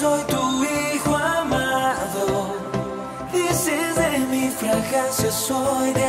soy tu hijo amado. Dices de mi fragancia, soy de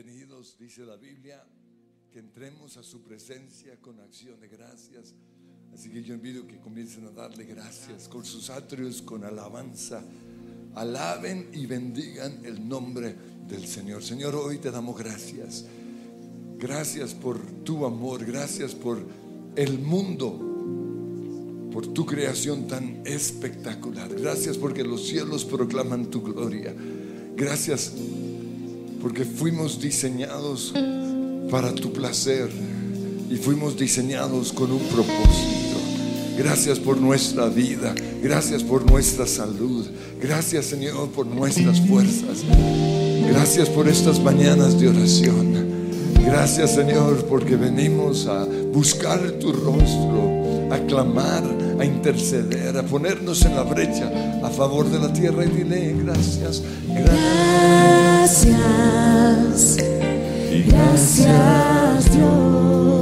Bienvenidos, dice la Biblia, que entremos a su presencia con acción de gracias. Así que yo invito que comiencen a darle gracias con sus atrios, con alabanza. Alaben y bendigan el nombre del Señor. Señor, hoy te damos gracias. Gracias por tu amor, gracias por el mundo, por tu creación tan espectacular. Gracias porque los cielos proclaman tu gloria. Gracias porque fuimos diseñados para tu placer y fuimos diseñados con un propósito. Gracias por nuestra vida, gracias por nuestra salud, gracias Señor por nuestras fuerzas, gracias por estas mañanas de oración. Gracias Señor porque venimos a buscar tu rostro, a clamar, a interceder, a ponernos en la brecha a favor de la tierra y dile gracias, gracias. Gracias, gracias Dios,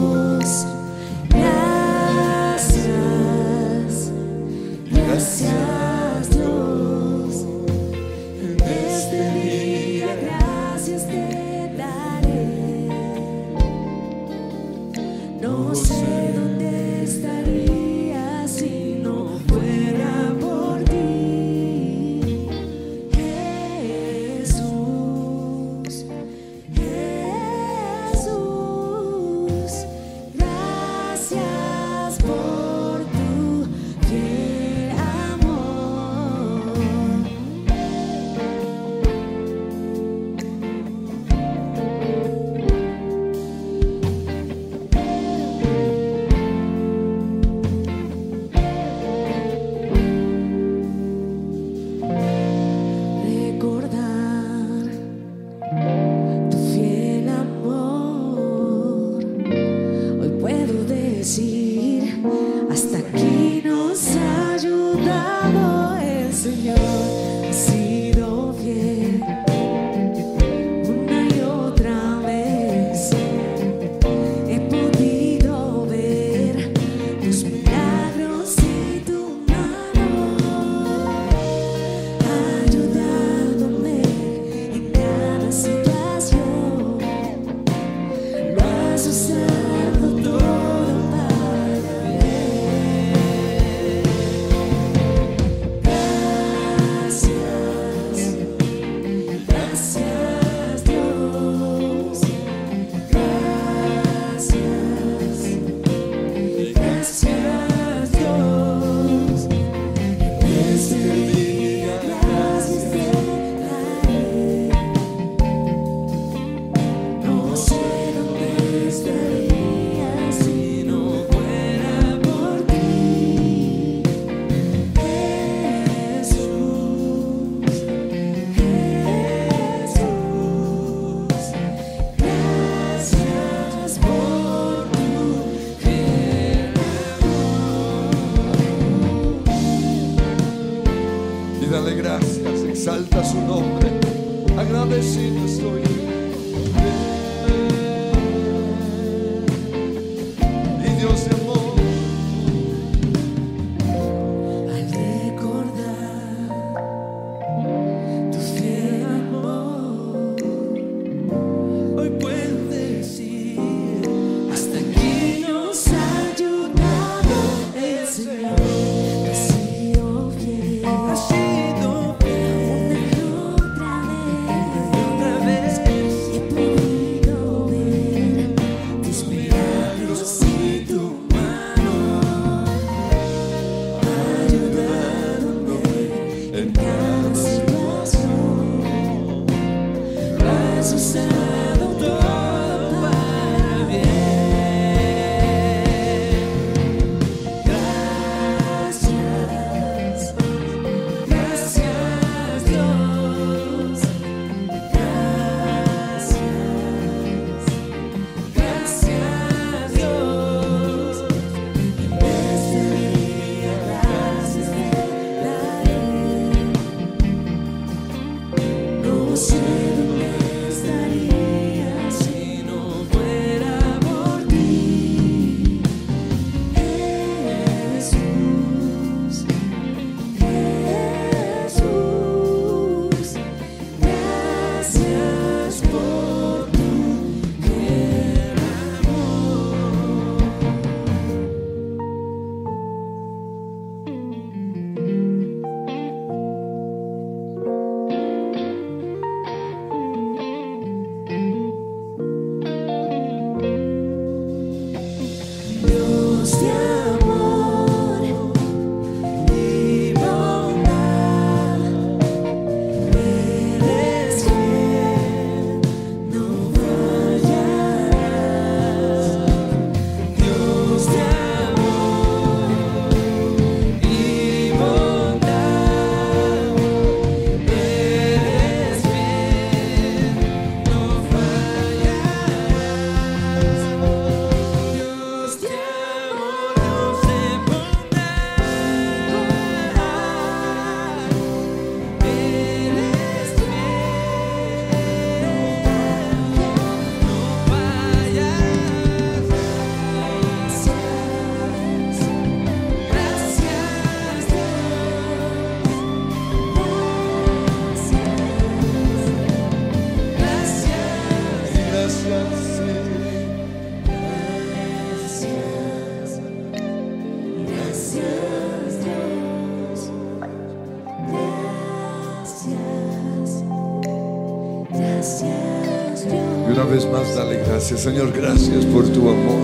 Señor, gracias por tu amor.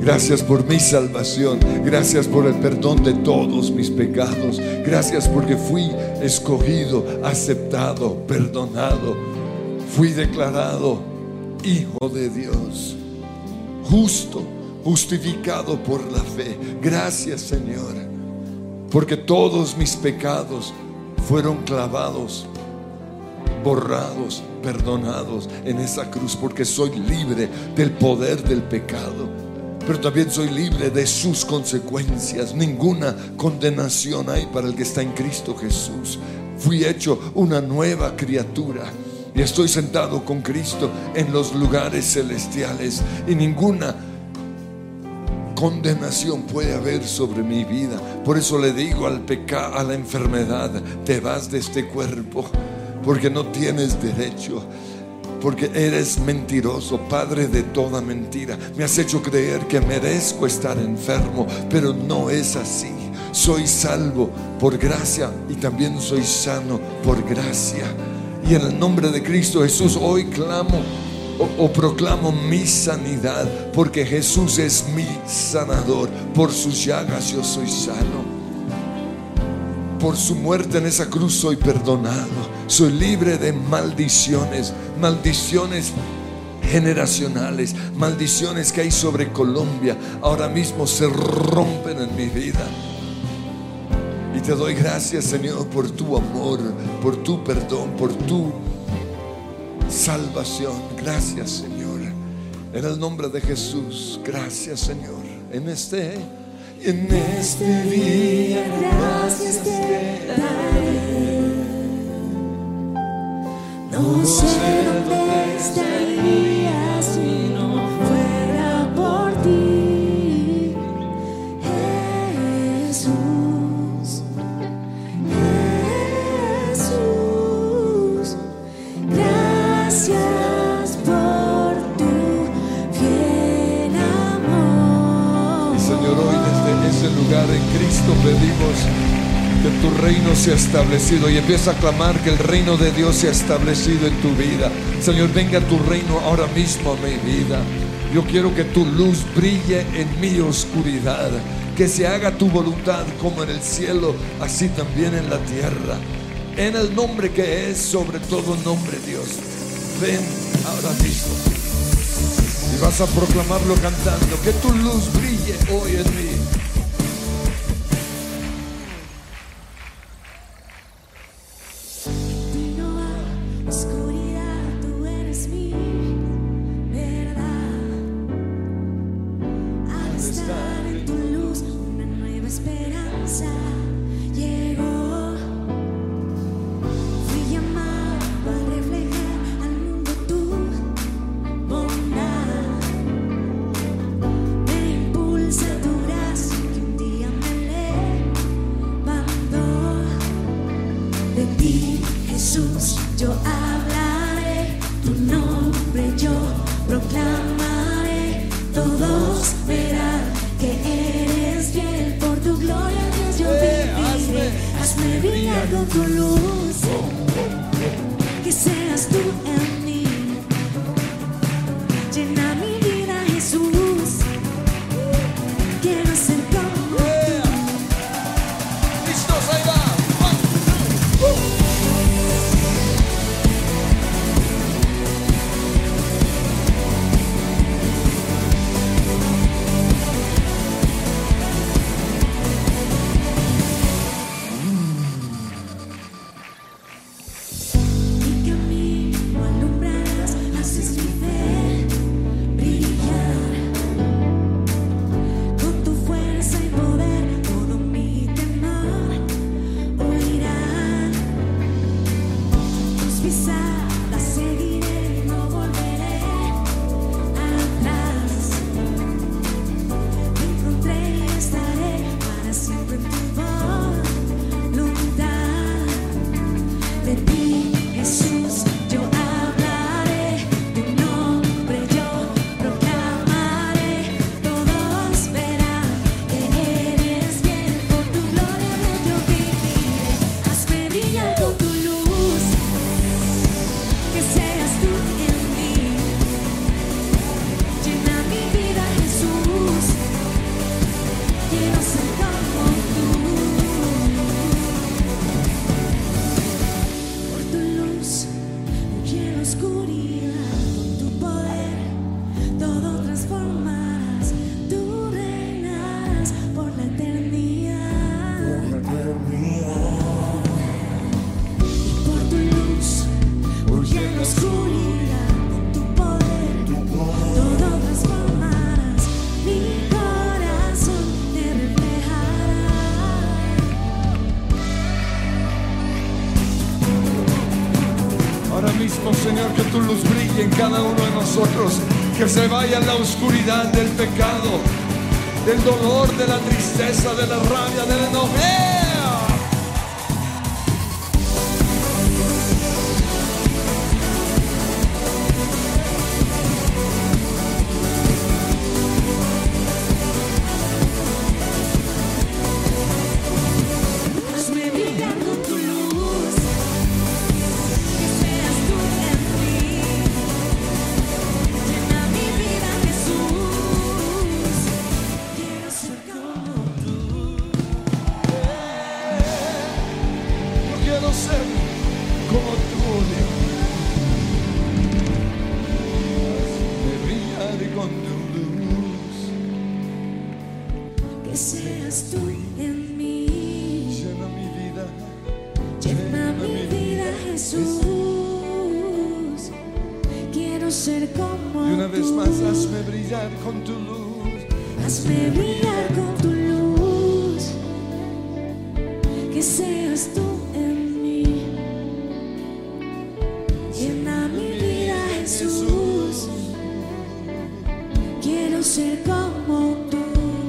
Gracias por mi salvación. Gracias por el perdón de todos mis pecados. Gracias porque fui escogido, aceptado, perdonado. Fui declarado hijo de Dios. Justo, justificado por la fe. Gracias, Señor. Porque todos mis pecados fueron clavados borrados, perdonados en esa cruz, porque soy libre del poder del pecado, pero también soy libre de sus consecuencias. Ninguna condenación hay para el que está en Cristo Jesús. Fui hecho una nueva criatura. Y estoy sentado con Cristo en los lugares celestiales. Y ninguna condenación puede haber sobre mi vida. Por eso le digo al pecado, a la enfermedad, te vas de este cuerpo, porque no tienes derecho. Porque eres mentiroso, padre de toda mentira. Me has hecho creer que merezco estar enfermo, pero no es así. Soy salvo por gracia y también soy sano por gracia. Y en el nombre de Cristo Jesús hoy clamo o, proclamo mi sanidad, porque Jesús es mi sanador. Por sus llagas yo soy sano. Por su muerte en esa cruz soy perdonado. Soy libre de maldiciones, maldiciones generacionales, maldiciones que hay sobre Colombia. Ahora mismo se rompen en mi vida. Y te doy gracias, Señor, por tu amor, por tu perdón, por tu salvación. Gracias, Señor. En el nombre de Jesús, gracias, Señor. En este, en este día, Gracias te. No sé dónde estaría si no fuera por ti, Jesús. Jesús, gracias por tu fiel amor. Señor, hoy desde ese lugar en Cristo pedimos que tu reino sea establecido y empieza a clamar que el reino de Dios sea establecido en tu vida. Señor, venga tu reino ahora mismo a mi vida. Yo quiero que tu luz brille en mi oscuridad, que se haga tu voluntad como en el cielo, así también en la tierra. En el nombre que es sobre todo nombre, Dios. Ven ahora mismo. Y vas a proclamarlo cantando, que tu luz brille hoy en mí.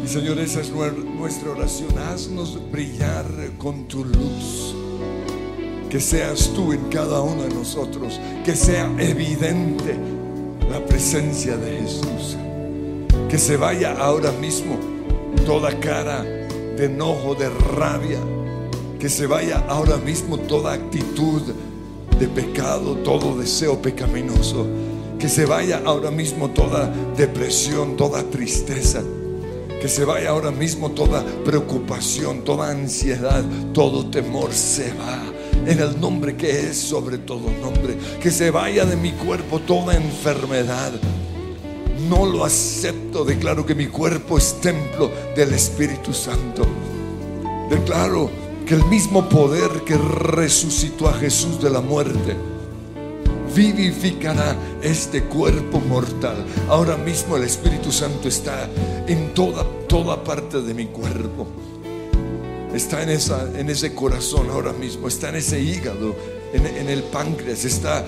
Señor, esa es nuestra oración. Haznos brillar con tu luz. Que seas tú en cada uno de nosotros. Que sea evidente la presencia de Jesús. Que se vaya ahora mismo toda cara de enojo, de rabia. Que se vaya ahora mismo toda actitud de pecado, todo deseo pecaminoso. Que se vaya ahora mismo toda depresión, toda tristeza. Que se vaya ahora mismo toda preocupación, toda ansiedad, todo temor se va. En el nombre que es sobre todo nombre. Que se vaya de mi cuerpo toda enfermedad. No lo acepto. Declaro que mi cuerpo es templo del Espíritu Santo. Declaro que el mismo poder que resucitó a Jesús de la muerte vivificará este cuerpo mortal. Ahora mismo el Espíritu Santo está en toda, toda parte de mi cuerpo. Está en, esa, en ese corazón ahora mismo, está en ese hígado, en, en el páncreas, está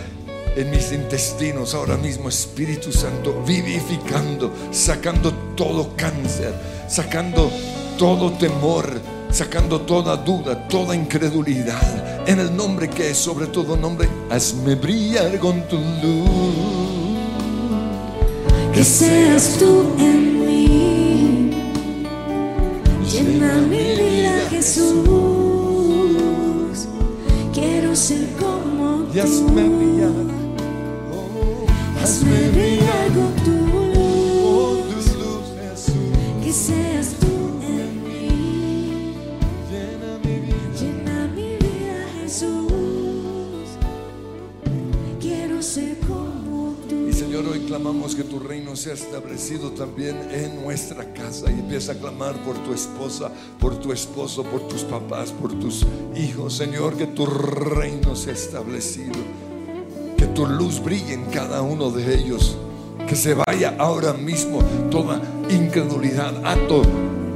en mis intestinos ahora mismo, Espíritu Santo, vivificando, sacando todo cáncer, sacando todo temor, sacando toda duda, toda incredulidad. En el nombre que es sobre todo nombre, hazme brillar con tu luz. Que seas tú en mí. Llena mi vida, Jesús. Quiero ser como Y hazme tú. brillar. Oh, Hazme brillar con tu luz. Que seas clamamos que tu reino sea establecido también en nuestra casa. Y empieza a clamar por tu esposa, por tu esposo, por tus papás, por tus hijos. Señor, que tu reino sea establecido. Que tu luz brille en cada uno de ellos. Que se vaya ahora mismo toda incredulidad, ato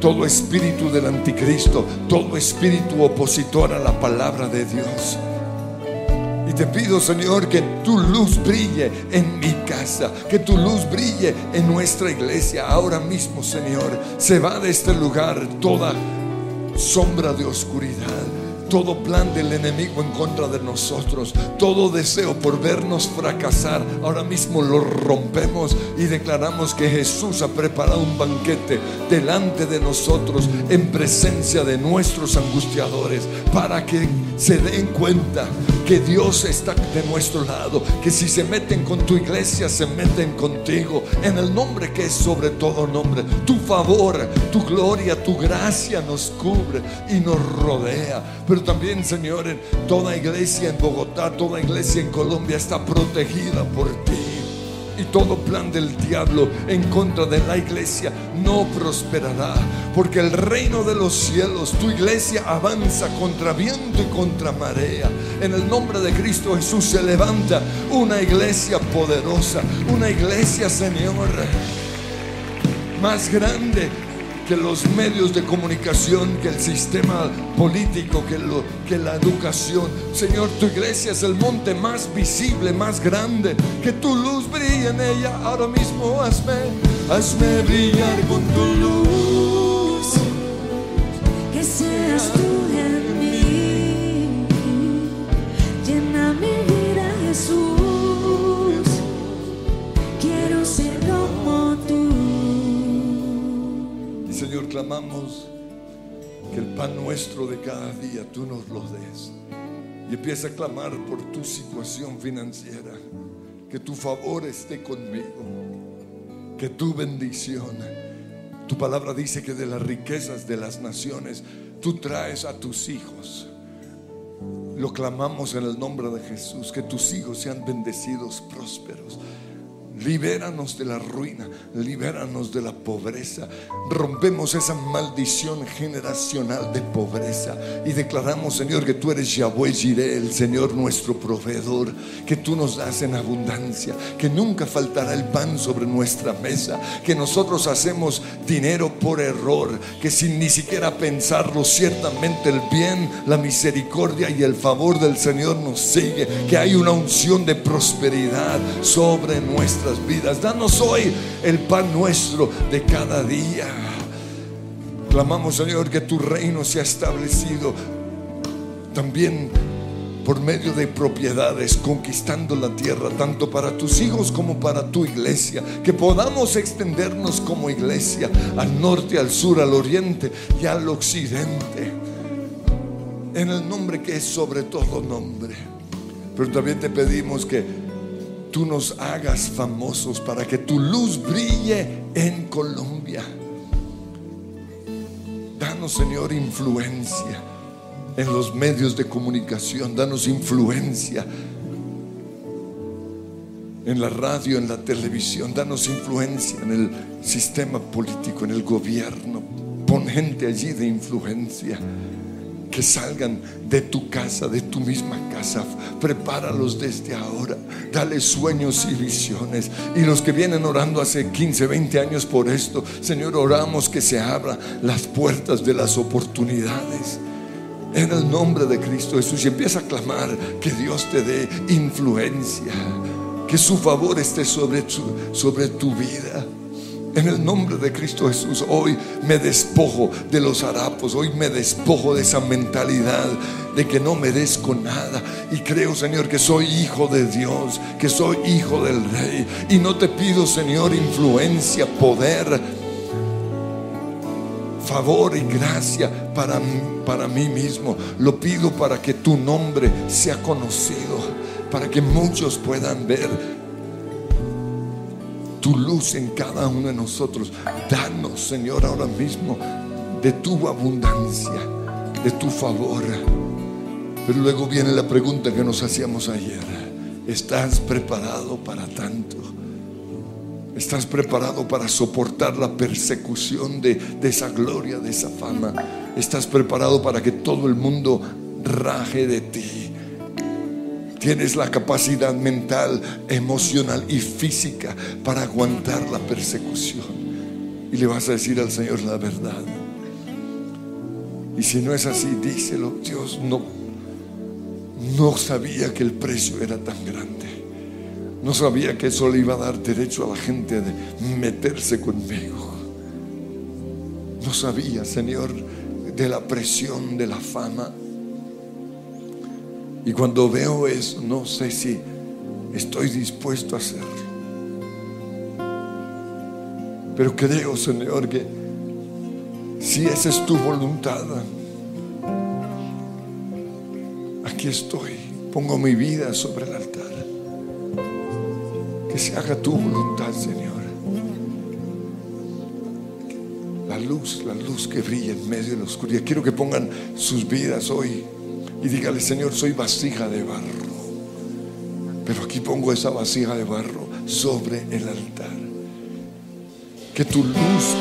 todo espíritu del anticristo, todo espíritu opositor a la palabra de Dios. Y te pido, Señor, que tu luz brille en mi casa, que tu luz brille en nuestra iglesia. Ahora mismo, Señor, se va de este lugar toda sombra de oscuridad, todo plan del enemigo en contra de nosotros, todo deseo por vernos fracasar. Ahora mismo lo rompemos y declaramos que Jesús ha preparado un banquete delante de nosotros en presencia de nuestros angustiadores para que se den cuenta que Dios está de nuestro lado, que si se meten con tu iglesia, se meten contigo, en el nombre que es sobre todo nombre. Tu favor, tu gloria, tu gracia nos cubre y nos rodea. También, Señor, toda iglesia en Bogotá, toda iglesia en Colombia está protegida por ti. Y todo plan del diablo en contra de la iglesia no prosperará. Porque el reino de los cielos, tu iglesia avanza contra viento y contra marea. En el nombre de Cristo Jesús se levanta una iglesia poderosa. Una iglesia, Señor, más grande que los medios de comunicación, que el sistema político, que, lo, que la educación. Señor, tu iglesia es el monte más visible, más grande. Que tu luz brille en ella. Ahora mismo hazme, hazme brillar con tu luz. Clamamos que el pan nuestro de cada día tú nos lo des. Y empieza a clamar por tu situación financiera. Que tu favor esté conmigo. Que tu bendición. Tu palabra dice que de las riquezas de las naciones tú traes a tus hijos. Lo clamamos en el nombre de Jesús. Que tus hijos sean bendecidos, prósperos. Libéranos de la ruina, libéranos de la pobreza. Rompemos esa maldición generacional de pobreza y declaramos, Señor, que tú eres Yahweh Jireh, el Señor nuestro proveedor, que tú nos das en abundancia, que nunca faltará el pan sobre nuestra mesa, que nosotros hacemos dinero por error, que sin ni siquiera pensarlo, ciertamente el bien, la misericordia y el favor del Señor nos sigue, que hay una unción de prosperidad sobre vidas. Danos hoy el pan nuestro de cada día. Clamamos, Señor, que tu reino sea establecido también por medio de propiedades, conquistando la tierra, tanto para tus hijos como para tu iglesia. Que podamos extendernos como iglesia al norte, al sur, al oriente y al occidente. En el nombre que es sobre todo nombre. Pero también te pedimos que tú nos hagas famosos para que tu luz brille en Colombia. Danos, Señor, influencia en los medios de comunicación. Danos influencia en la radio, en la televisión. Danos influencia en el sistema político, en el gobierno. Pon gente allí de influencia. Que salgan de tu casa, de tu misma casa. Prepáralos desde ahora. Dale sueños y visiones. Y los que vienen orando hace 15, 20 años por esto, Señor, oramos que se abran las puertas de las oportunidades. En el nombre de Cristo Jesús. Y empieza a clamar que Dios te dé influencia. Que su favor esté sobre tu, sobre tu vida. En el nombre de Cristo Jesús, hoy me despojo de los harapos, hoy me despojo de esa mentalidad de que no merezco nada. Y creo, Señor, que soy hijo de Dios, que soy hijo del Rey. Y no te pido, Señor, influencia, poder, favor y gracia para, para mí mismo. Lo pido para que tu nombre sea conocido, para que muchos puedan ver tu luz en cada uno de nosotros. Danos, Señor, ahora mismo de tu abundancia, de tu favor. Pero luego viene la pregunta que nos hacíamos ayer. ¿Estás preparado para tanto? ¿Estás preparado para soportar la persecución de, esa gloria, de esa fama? ¿Estás preparado para que todo el mundo raje de ti? Tienes la capacidad mental, emocional y física para aguantar la persecución. Y le vas a decir al Señor la verdad. Y si no es así, díselo. Dios no, no sabía que el precio era tan grande. No sabía que eso le iba a dar derecho a la gente de meterse conmigo. No sabía, Señor, de la presión, de la fama. Y cuando veo eso, no sé si estoy dispuesto a hacerlo. Pero creo, Señor, que si esa es tu voluntad, aquí estoy. Pongo mi vida sobre el altar. Que se haga tu voluntad, Señor. La luz, la luz que brilla en medio de la oscuridad. Quiero que pongan sus vidas hoy y dígale, Señor, soy vasija de barro. Pero aquí pongo esa vasija de barro sobre el altar. Que tu luz.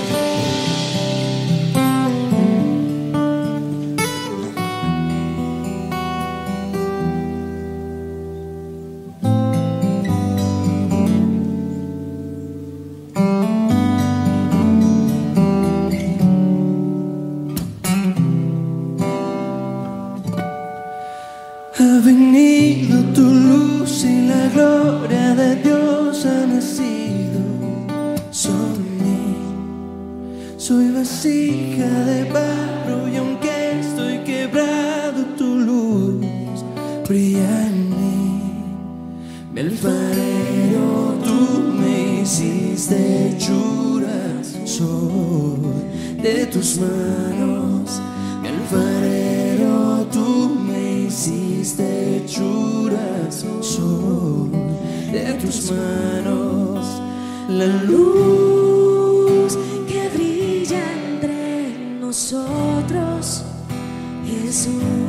Hechuras, soy de tus manos, mi alfarero, tú me hiciste hechuras, soy de tus manos, la luz que brilla entre nosotros, Jesús,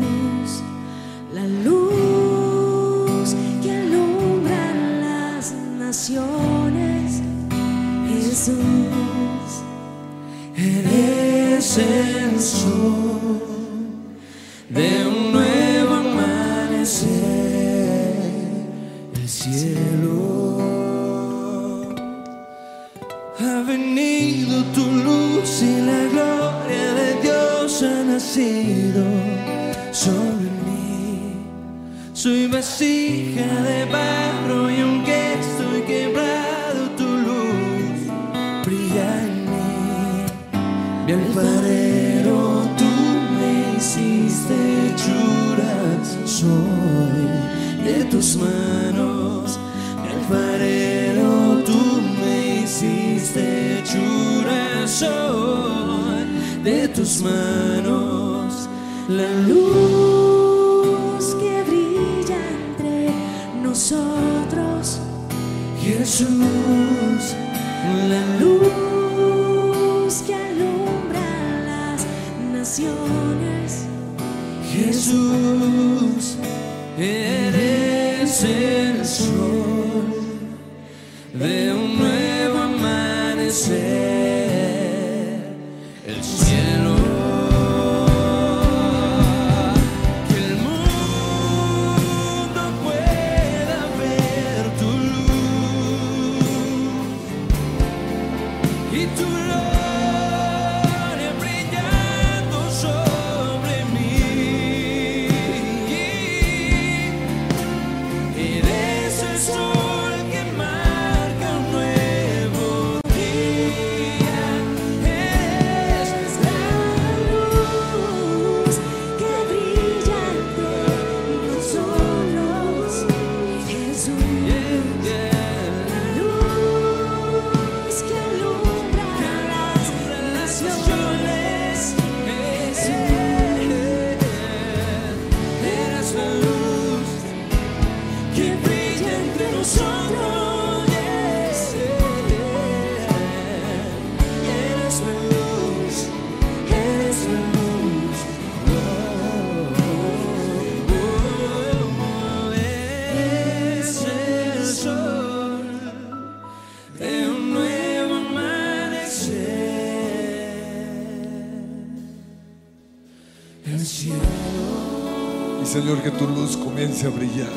brillar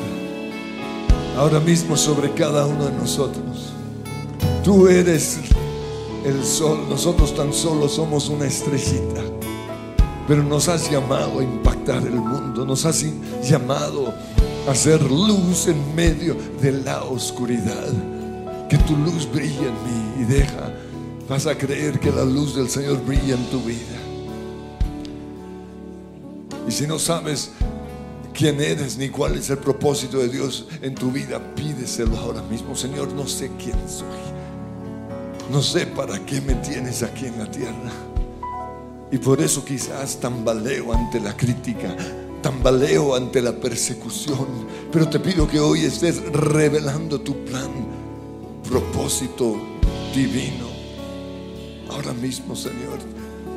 ahora mismo sobre cada uno de nosotros. Tú eres el sol, nosotros tan solo somos una estrellita, pero nos has llamado a impactar el mundo, nos has llamado a hacer luz en medio de la oscuridad. Que tu luz brille en mí y deja, vas a creer que la luz del Señor brilla en tu vida. Y si no sabes quién eres ni cuál es el propósito de Dios en tu vida, pídeselo ahora mismo. Señor, no sé quién soy. No sé para qué me tienes aquí en la tierra. Y por eso quizás tambaleo ante la crítica, tambaleo ante la persecución. Pero te pido que hoy estés revelando tu plan, propósito divino. Ahora mismo, Señor,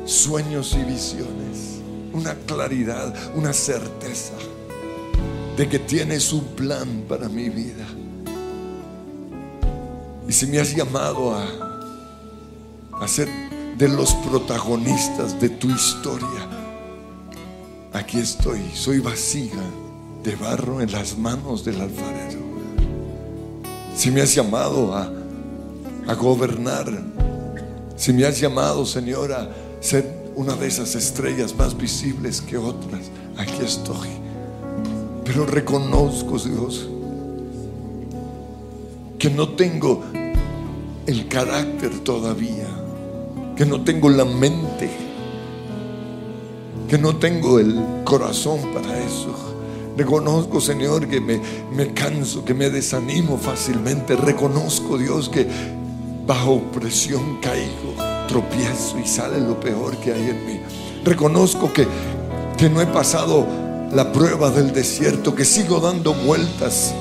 sueños y visiones, una claridad, una certeza de que tienes un plan para mi vida. Y si me has llamado a, ser de los protagonistas de tu historia, aquí estoy, soy vasija de barro en las manos del alfarero. Si me has llamado a, a gobernar, si me has llamado, Señor, a ser una de esas estrellas más visibles que otras, aquí estoy. Pero reconozco, Dios, que no tengo el carácter todavía, que no tengo la mente, que no tengo el corazón para eso. Reconozco, Señor, que me, me canso, que me desanimo fácilmente. Reconozco, Dios, que bajo presión caigo, tropiezo y sale lo peor que hay en mí. Reconozco que, que no he pasado la prueba del desierto, que sigo dando vueltas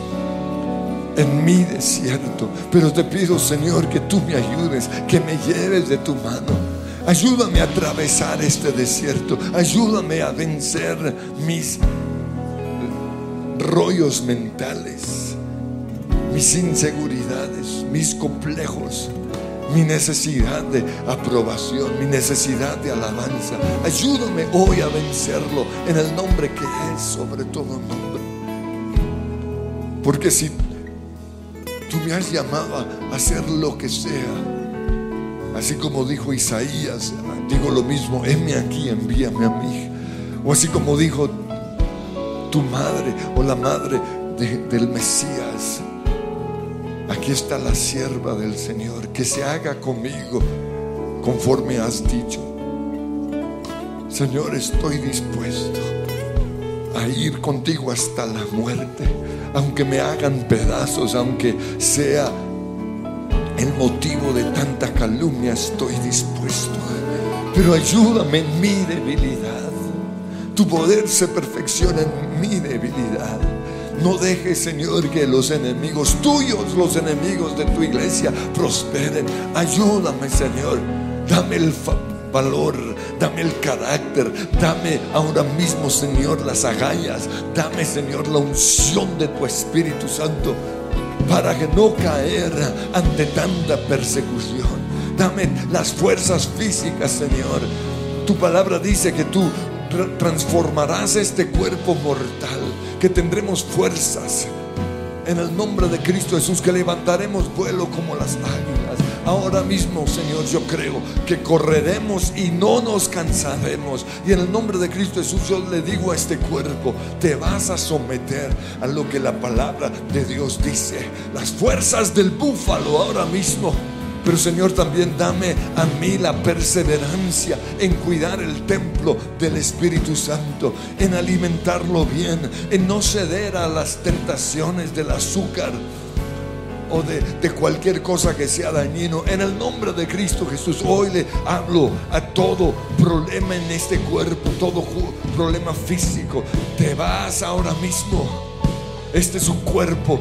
en mi desierto. Pero te pido, Señor, que tú me ayudes, que me lleves de tu mano. Ayúdame a atravesar este desierto. Ayúdame a vencer mis rollos mentales, mis inseguridades, mis complejos, mi necesidad de aprobación, mi necesidad de alabanza. Ayúdame hoy a vencerlo en el nombre que es sobre todo nombre. Porque si tú me has llamado a hacer lo que sea, así como dijo Isaías, digo lo mismo, heme aquí, envíame a mí. O así como dijo tu madre o la madre de- del Mesías. Aquí está la sierva del Señor, que se haga conmigo conforme has dicho. Señor, estoy dispuesto a ir contigo hasta la muerte, aunque me hagan pedazos, aunque sea el motivo de tanta calumnia, estoy dispuesto. Pero ayúdame en mi debilidad. Tu poder se perfecciona en mi debilidad. No dejes, Señor, que los enemigos tuyos, los enemigos de tu iglesia, prosperen. Ayúdame, Señor. Dame el valor, dame el carácter, dame ahora mismo, Señor, las agallas. Dame, Señor, la unción de tu Espíritu Santo para que no caer ante tanta persecución. Dame las fuerzas físicas, Señor. Tu palabra dice que tú tra- transformarás este cuerpo mortal, que tendremos fuerzas. En el nombre de Cristo Jesús, que levantaremos vuelo como las águilas. Ahora mismo, Señor, yo creo que correremos y no nos cansaremos. Y en el nombre de Cristo Jesús, yo le digo a este cuerpo, te vas a someter a lo que la palabra de Dios dice. Las fuerzas del búfalo ahora mismo. Pero Señor, también dame a mí la perseverancia en cuidar el templo del Espíritu Santo, en alimentarlo bien, en no ceder a las tentaciones del azúcar o de, cualquier cosa que sea dañino. En el nombre de Cristo Jesús, hoy le hablo a todo problema en este cuerpo, todo problema físico. Te vas ahora mismo. Este es un cuerpo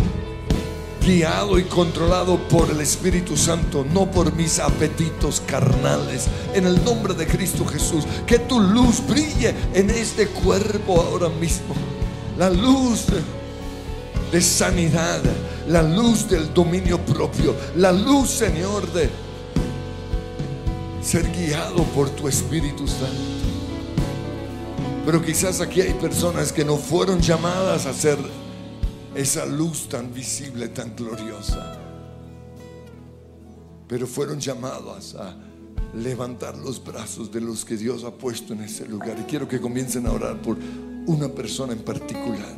guiado y controlado por el Espíritu Santo, no por mis apetitos carnales. En el nombre de Cristo Jesús, que tu luz brille en este cuerpo ahora mismo. La luz de sanidad, la luz del dominio propio, la luz, Señor, de ser guiado por tu Espíritu Santo. Pero quizás aquí hay personas que no fueron llamadas a ser esa luz tan visible, tan gloriosa. Pero fueron llamadas a levantar los brazos de los que Dios ha puesto en ese lugar. Y quiero que comiencen a orar por una persona en particular.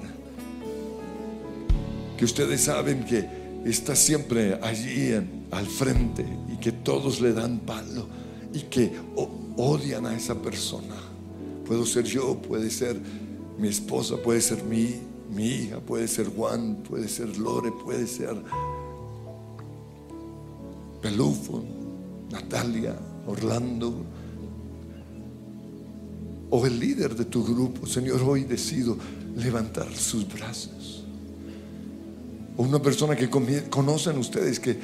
Que ustedes saben que está siempre allí al frente y que todos le dan palo y que odian a esa persona. Puedo ser yo, puede ser mi esposa, puede ser mi, mi hija, puede ser Juan, puede ser Lore, puede ser Pelufo, Natalia, Orlando, o el líder de tu grupo. Señor, hoy decido levantar sus brazos. O una persona que conocen ustedes que,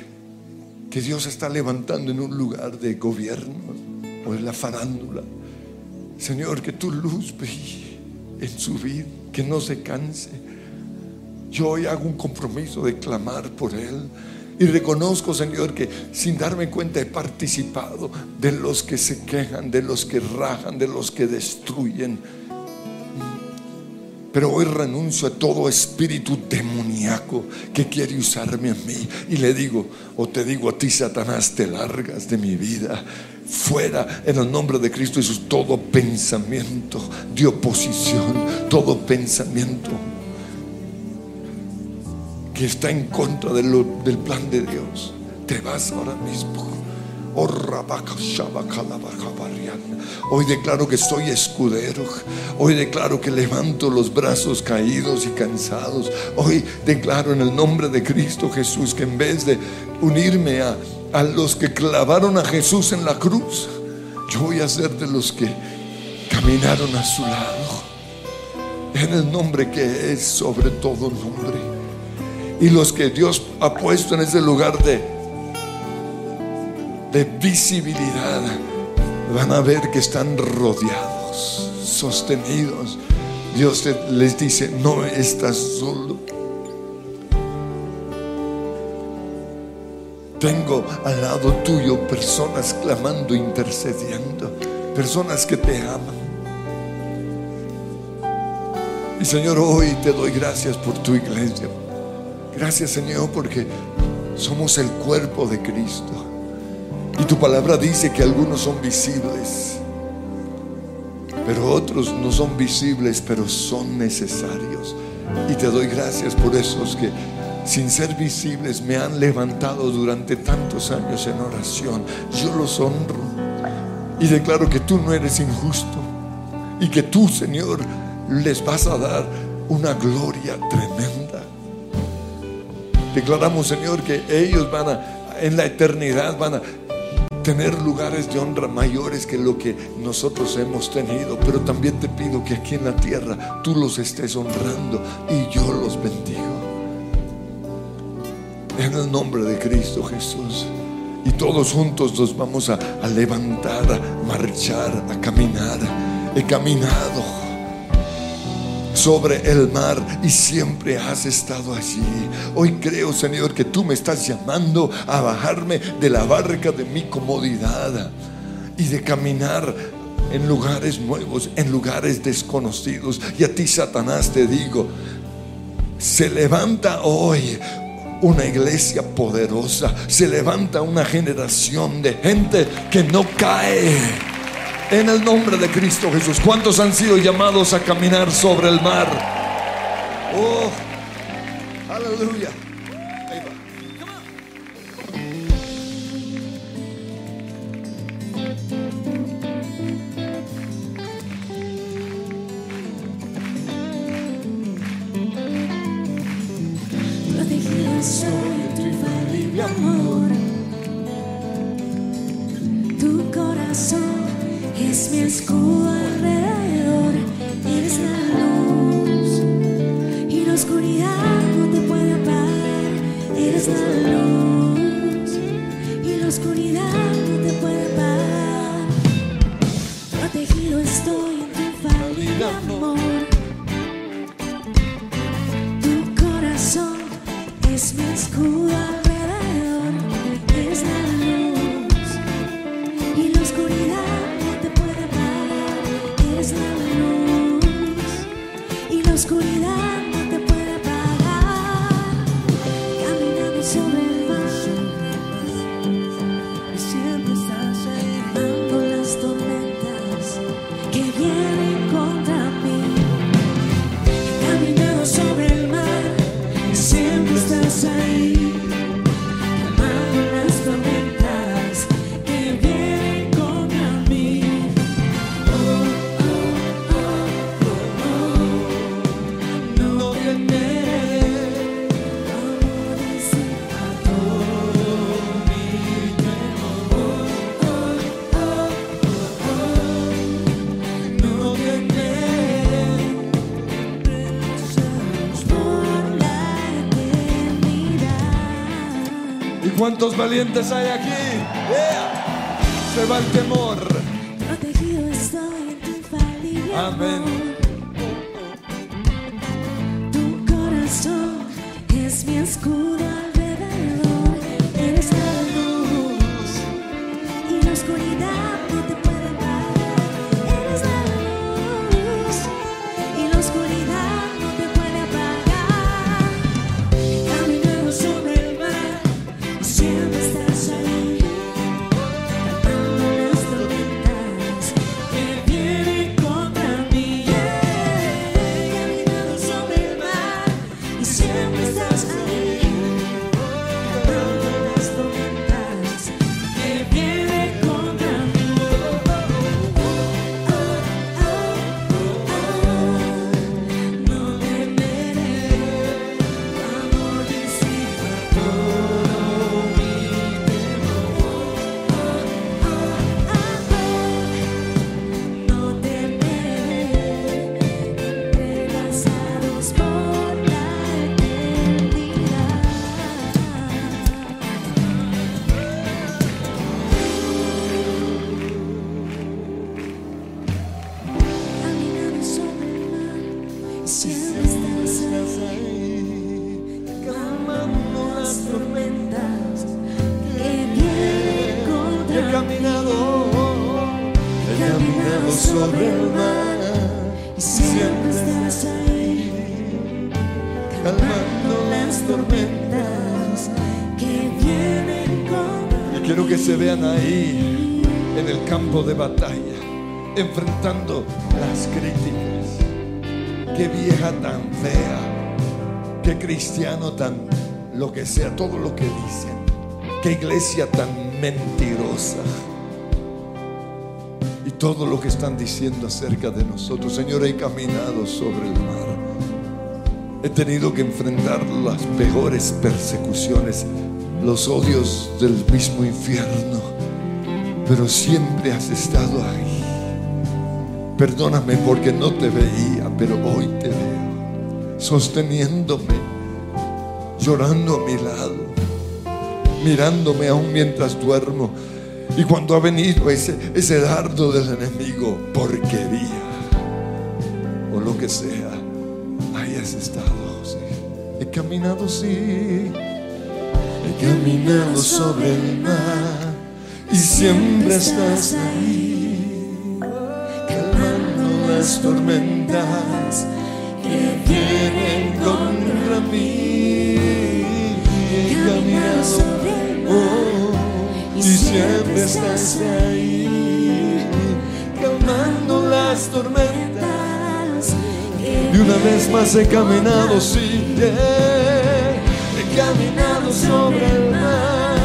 que Dios está levantando en un lugar de gobierno o en la farándula. Señor, que tu luz brille en su vida, que no se canse. Yo hoy hago un compromiso de clamar por Él. Y reconozco, Señor, que sin darme cuenta he participado de los que se quejan, de los que rajan, de los que destruyen. Pero hoy renuncio a todo espíritu demoníaco que quiere usarme a mí. Y le digo, o te digo a ti, Satanás, te largas de mi vida. Fuera en el nombre de Cristo Jesús todo pensamiento de oposición, todo pensamiento que está en contra del plan de Dios. Te vas ahora mismo. Oh. Hoy declaro que soy escudero. Hoy declaro que levanto los brazos caídos y cansados. Hoy declaro en el nombre de Cristo Jesús que en vez de unirme a, a los que clavaron a Jesús en la cruz, yo voy a ser de los que caminaron a su lado. En el nombre que es sobre todo nombre. Y los que Dios ha puesto en ese lugar de, de visibilidad van a ver que están rodeados, sostenidos. Dios les dice, no estás solo. Tengo al lado tuyo personas clamando, intercediendo, personas que te aman. Y Señor, hoy te doy gracias por tu iglesia. Gracias Señor porque somos el cuerpo de Cristo. Y tu palabra dice que algunos son visibles, pero otros no son visibles, pero son necesarios. Y te doy gracias por esos que sin ser visibles me han levantado durante tantos años en oración. Yo los honro y declaro que tú no eres injusto y que tú, Señor, les vas a dar una gloria tremenda. Declaramos, Señor, que ellos van a, en la eternidad, van a tener lugares de honra mayores que lo que nosotros hemos tenido. Pero también te pido que aquí en la tierra tú los estés honrando y yo los bendigo. En el nombre de Cristo Jesús. Y todos juntos nos vamos a, levantar, a marchar, a caminar. He caminado sobre el mar y siempre has estado allí. Hoy creo, Señor, que tú me estás llamando a bajarme de la barca de mi comodidad y de caminar en lugares nuevos, en lugares desconocidos. Y a ti, Satanás, te digo, se levanta hoy una iglesia poderosa, se levanta una generación de gente que no cae. En el nombre de Cristo Jesús, ¿cuántos han sido llamados a caminar sobre el mar? Oh, aleluya. Cuántos valientes hay aquí? Yeah. Se va el temor. Protegido estoy en tu infalible Amén. Quiero que se vean ahí en el campo de batalla, enfrentando las críticas. Qué vieja tan fea, qué cristiano tan lo que sea, todo lo que dicen. Qué iglesia tan mentirosa. Y todo lo que están diciendo acerca de nosotros. Señor, he caminado sobre el mar. He tenido que enfrentar las peores persecuciones, los odios del mismo infierno. Pero siempre has estado ahí. Perdóname porque no te veía, pero hoy te veo. Sosteniéndome, llorando a mi lado, mirándome aún mientras duermo. Y cuando ha venido ese, ese dardo del enemigo, porquería, o lo que sea, ahí has estado. He caminado, sí. Caminado sobre el mar y siempre estás ahí, calmando las tormentas que vienen contra mí. He caminado, oh, y siempre estás ahí, calmando las tormentas. Y una vez más he caminado, sí, yeah. he caminado sobre el mar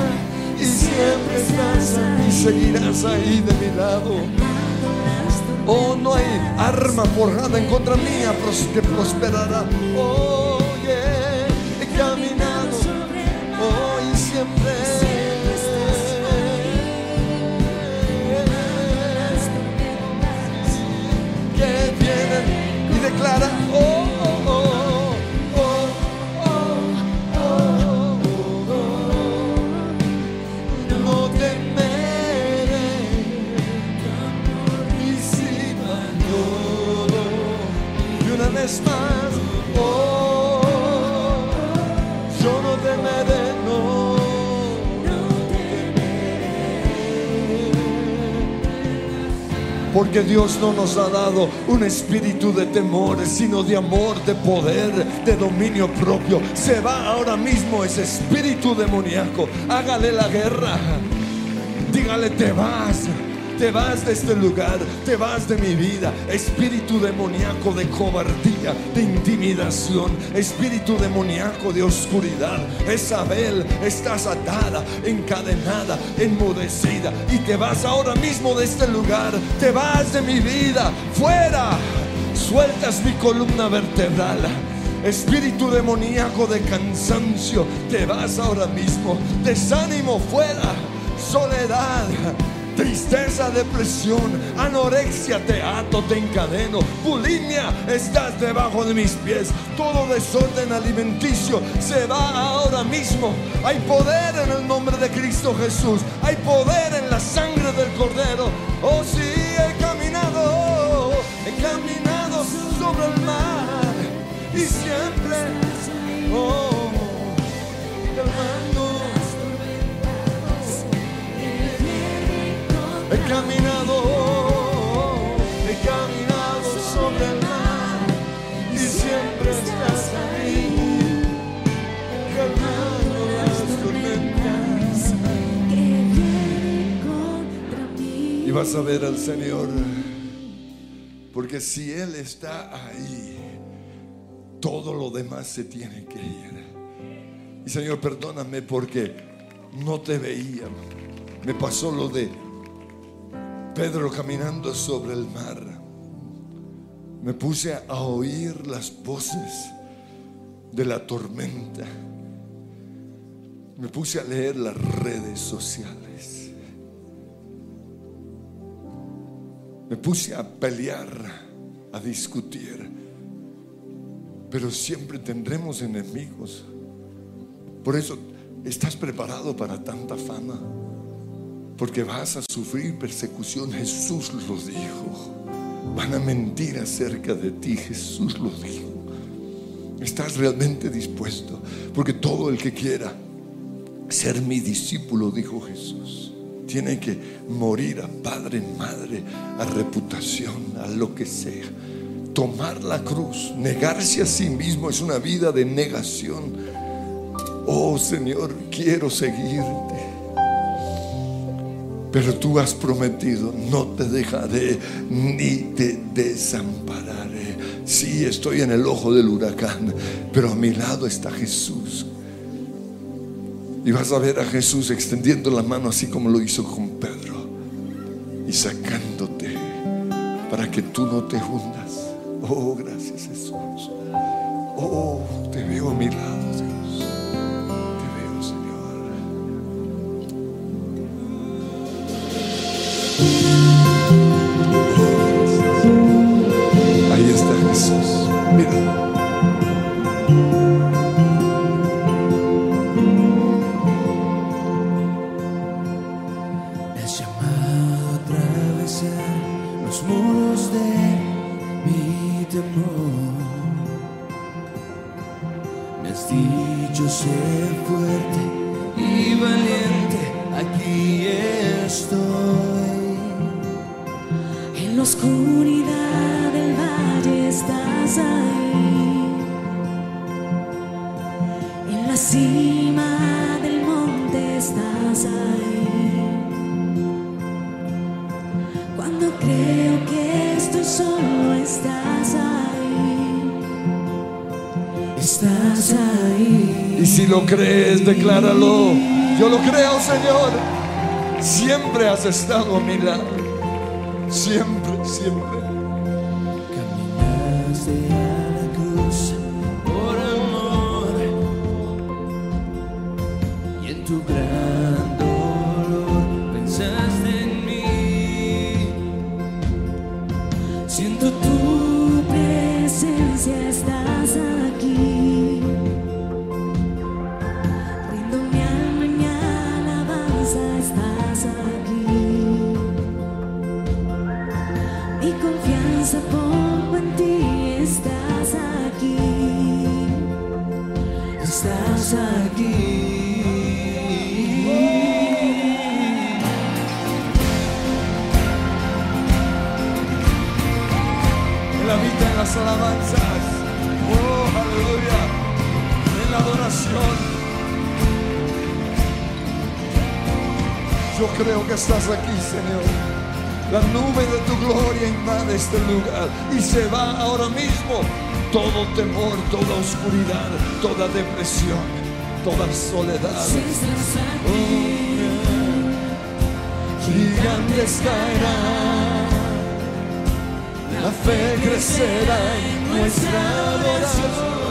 y siempre estás ahí, seguirás ahí de mi lado. Oh, no hay arma forjada en contra mía que prosperará. Oh, Porque Dios no nos ha dado un espíritu de temor, sino de amor, de poder, de dominio propio. Se va ahora mismo ese espíritu demoníaco. Hágale la guerra. Dígale, te vas. Te vas de este lugar, te vas de mi vida. Espíritu demoníaco de cobardía, de intimidación, espíritu demoníaco de oscuridad. Isabel, estás atada, encadenada, enmudecida. Y te vas ahora mismo de este lugar, te vas de mi vida, fuera. Sueltas mi columna vertebral. Espíritu demoníaco de cansancio, te vas ahora mismo. Desánimo fuera. Soledad. Tristeza, depresión, anorexia, te ato, te encadeno, bulimia, estás debajo de mis pies. Todo desorden alimenticio se va ahora mismo. Hay poder en el nombre de Cristo Jesús. Hay poder en la sangre del Cordero. Oh sí, he caminado, he caminado sobre el mar y siempre, oh, vas a ver al Señor, porque si Él está ahí, todo lo demás se tiene que ir. Y Señor, perdóname porque no te veía. Me pasó lo de Pedro caminando sobre el mar. Me puse a oír las voces de la tormenta. Me puse a leer las redes sociales. Me puse a pelear, a discutir. Pero siempre tendremos enemigos. Por eso, ¿estás preparado para tanta fama? Porque vas a sufrir persecución. Jesús lo dijo. Van a mentir acerca de ti. Jesús lo dijo. ¿Estás realmente dispuesto? Porque todo el que quiera ser mi discípulo, dijo Jesús, tiene que morir a padre, madre, a reputación, a lo que sea. Tomar la cruz, negarse a sí mismo es una vida de negación. Oh Señor, quiero seguirte. Pero tú has prometido, no te dejaré ni te desampararé. Sí, estoy en el ojo del huracán, pero a mi lado está Jesús. Y vas a ver a Jesús extendiendo la mano así como lo hizo con Pedro y sacándote para que tú no te hundas. Oh, gracias Jesús. Oh, te veo a mi lado, has estado a mi lado. Siempre, siempre. Caminaste a la cruz por amor y en tu gran Yo creo que estás aquí, Señor. La nube de tu gloria invade este lugar y se va ahora mismo todo temor, toda oscuridad, toda depresión, toda soledad. Aquí. Gigantes caerán, la fe crecerá en nuestra adoración.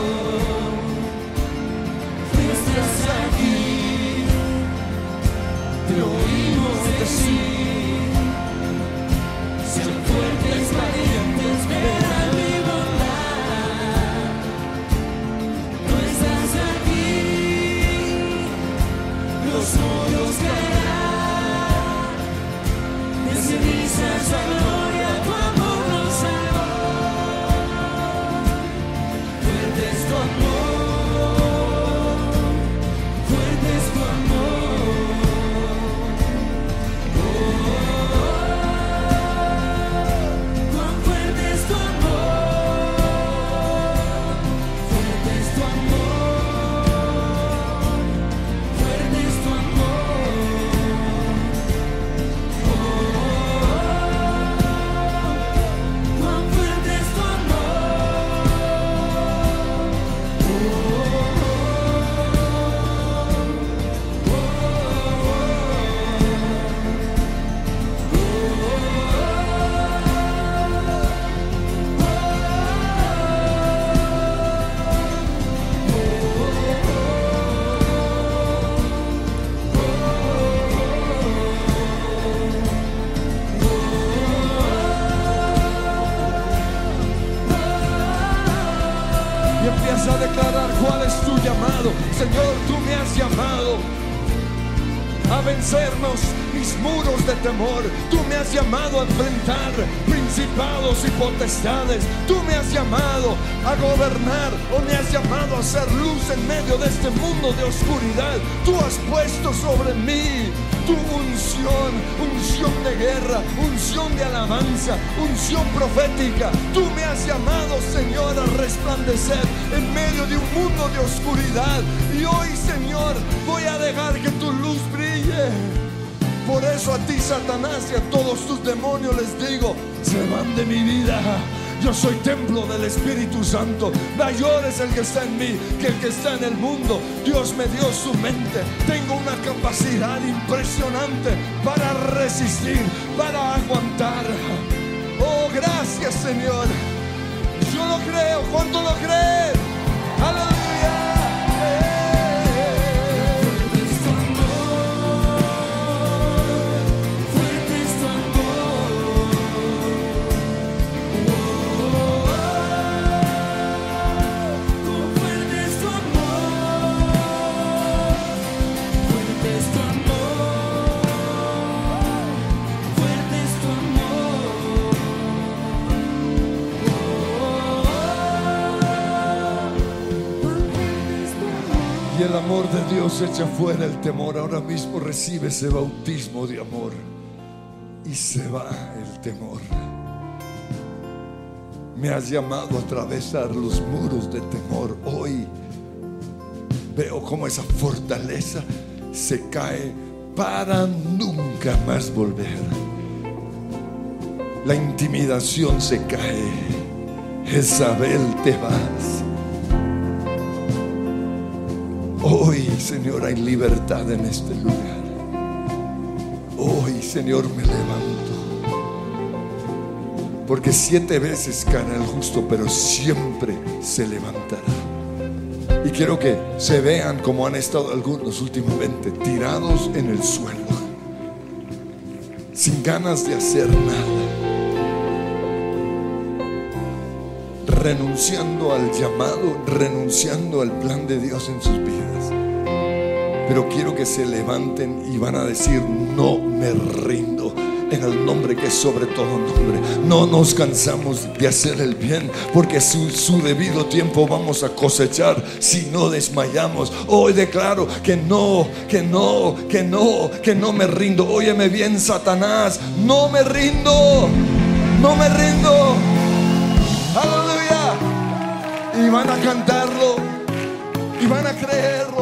De. Tú me has llamado a enfrentar principados y potestades. Tú me has llamado a gobernar o me has llamado a ser luz en medio de este mundo de oscuridad. Tú has puesto sobre mí tu unción guerra, unción de alabanza, unción profética. Tú me has llamado, Señor, a resplandecer en medio de un mundo de oscuridad. Y hoy, Señor, voy a dejar que tu luz brille. Por eso a ti, Satanás, y a todos tus demonios les digo, se van de mi vida. Yo soy templo del Espíritu Santo. Mayor es el que está en mí que el que está en el mundo. Dios me dio su mente. Tengo una capacidad impresionante para resistir, para aguantar. Oh, gracias Señor. Yo lo creo. ¿Cuánto lo creen? El amor de Dios echa fuera el temor. Ahora mismo recibe ese bautismo de amor. Y se va el temor. Me has llamado a atravesar los muros de temor. Hoy veo cómo esa fortaleza se cae para nunca más volver. La intimidación se cae. Jezabel te vas. Hoy, Señor, hay libertad en este lugar. Hoy, Señor, me levanto. Porque siete veces cae el justo, pero siempre se levantará. Y quiero que se vean como han estado algunos últimamente, tirados en el suelo, sin ganas de hacer nada, renunciando al llamado, renunciando al plan de Dios en sus vidas. Pero quiero que se levanten y van a decir, no me rindo. En el nombre que es sobre todo nombre. No nos cansamos de hacer el bien, porque su, su debido tiempo vamos a cosechar si no desmayamos. Hoy declaro que no, que no, que no, que no me rindo. Óyeme bien, Satanás, no me rindo, no me rindo. Van a cantarlo, y van a creerlo.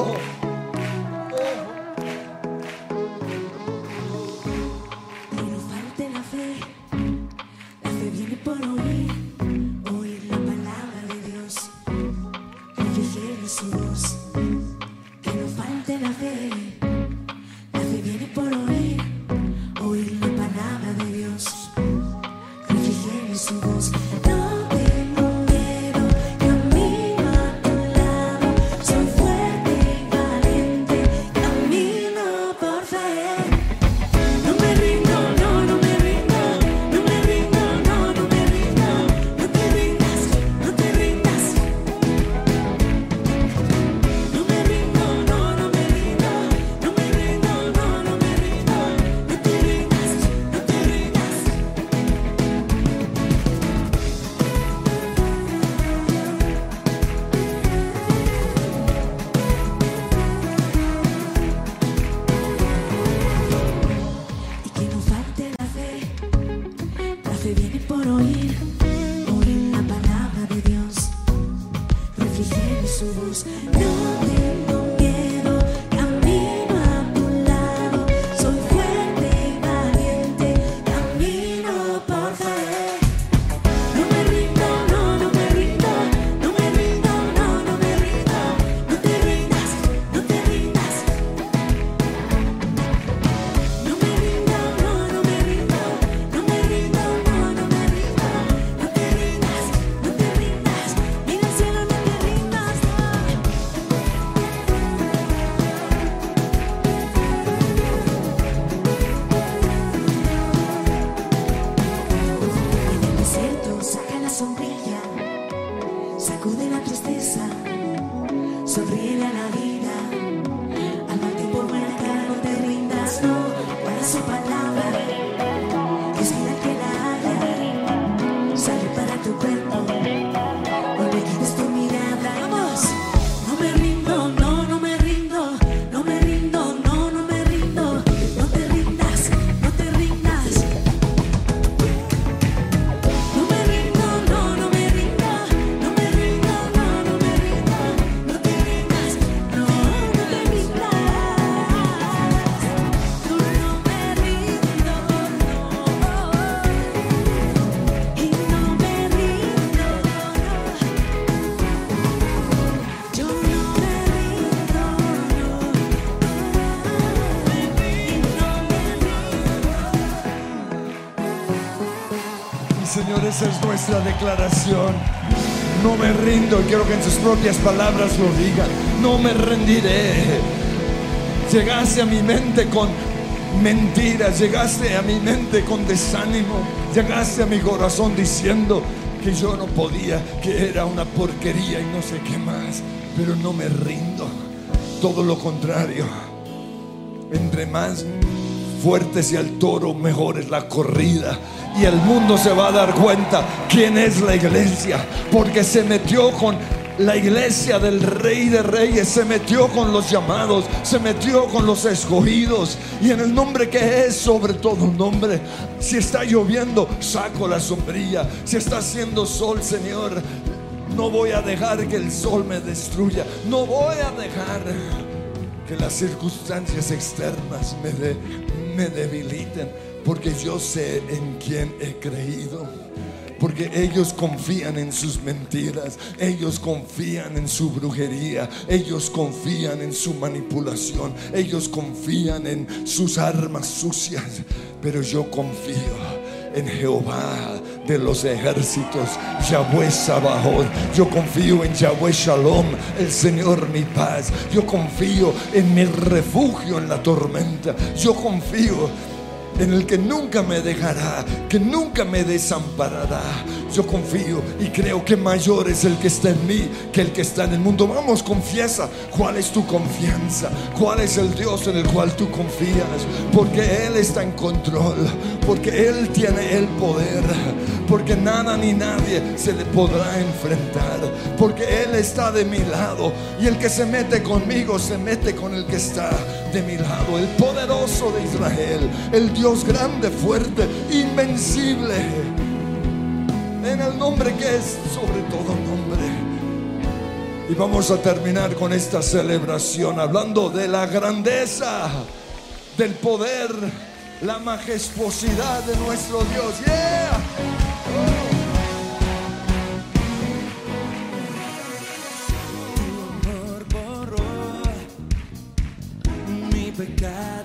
Nuestra declaración. No me rindo, quiero que en sus propias palabras lo diga. No me rendiré. Llegaste a mi mente con mentiras, llegaste a mi mente con desánimo, llegaste a mi corazón diciendo que yo no podía, que era una porquería y no sé qué más. Pero no me rindo. Todo lo contrario. Entre más fuerte sea el toro, mejor es la corrida. Y el mundo se va a dar cuenta quién es la iglesia. Porque se metió con la iglesia del rey de reyes. Se metió con los llamados. Se metió con los escogidos. Y en el nombre que es sobre todo nombre. Si está lloviendo, saco la sombrilla. Si está haciendo sol, Señor. No voy a dejar que el sol me destruya. No voy a dejar que las circunstancias externas me, de- me debiliten, porque yo sé en quién he creído. Porque ellos confían en sus mentiras, ellos confían en su brujería, ellos confían en su manipulación, ellos confían en sus armas sucias, pero yo confío en Jehová de los ejércitos, Yahweh Sabaoth. Yo confío en Yahweh Shalom, el Señor mi paz. Yo confío en mi refugio en la tormenta. Yo confío en el que nunca me dejará, que nunca me desamparará. Yo confío y creo que mayor es el que está en mí que el que está en el mundo. Vamos, confiesa cuál es tu confianza, cuál es el Dios en el cual tú confías, porque Él está en control, porque Él tiene el poder, porque nada ni nadie se le podrá enfrentar, porque Él está de mi lado y el que se mete conmigo se mete con el que está de mi lado, el poderoso de Israel, el Dios grande, fuerte, invencible, en el nombre que es sobre todo nombre. Y vamos a terminar con esta celebración hablando de la grandeza, del poder, la majestuosidad de nuestro Dios. Yeah. Mi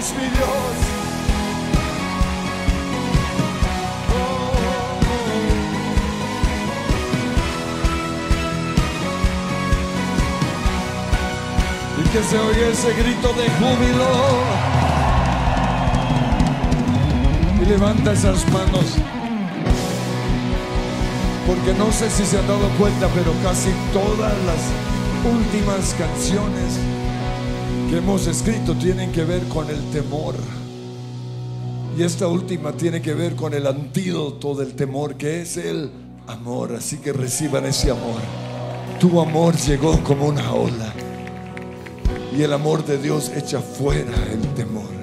eres mi Dios. que se oye ese grito de júbilo. Y levanta esas manos. Porque no sé si se han dado cuenta, pero casi todas las últimas canciones que hemos escrito tienen que ver con el temor. Y esta última tiene que ver con el antídoto del temor, que es el amor. Así que reciban ese amor. Tu amor llegó como una ola. Y el amor de Dios echa fuera el temor.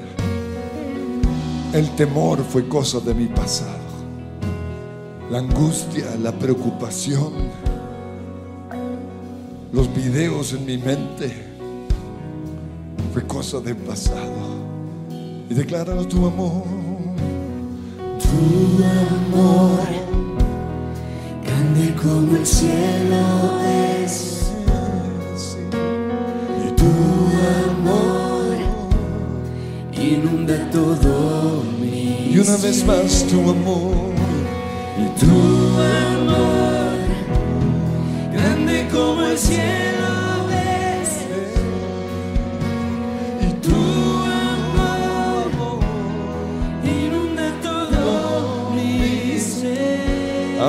El temor fue cosa de mi pasado. La angustia, la preocupación, los videos en mi mente fue cosa del pasado. Y declara tu amor. Tu amor, grande como el cielo es. Y Tu amor inunda todo mi Y una vez más tu amor. Y tu amor, grande como el cielo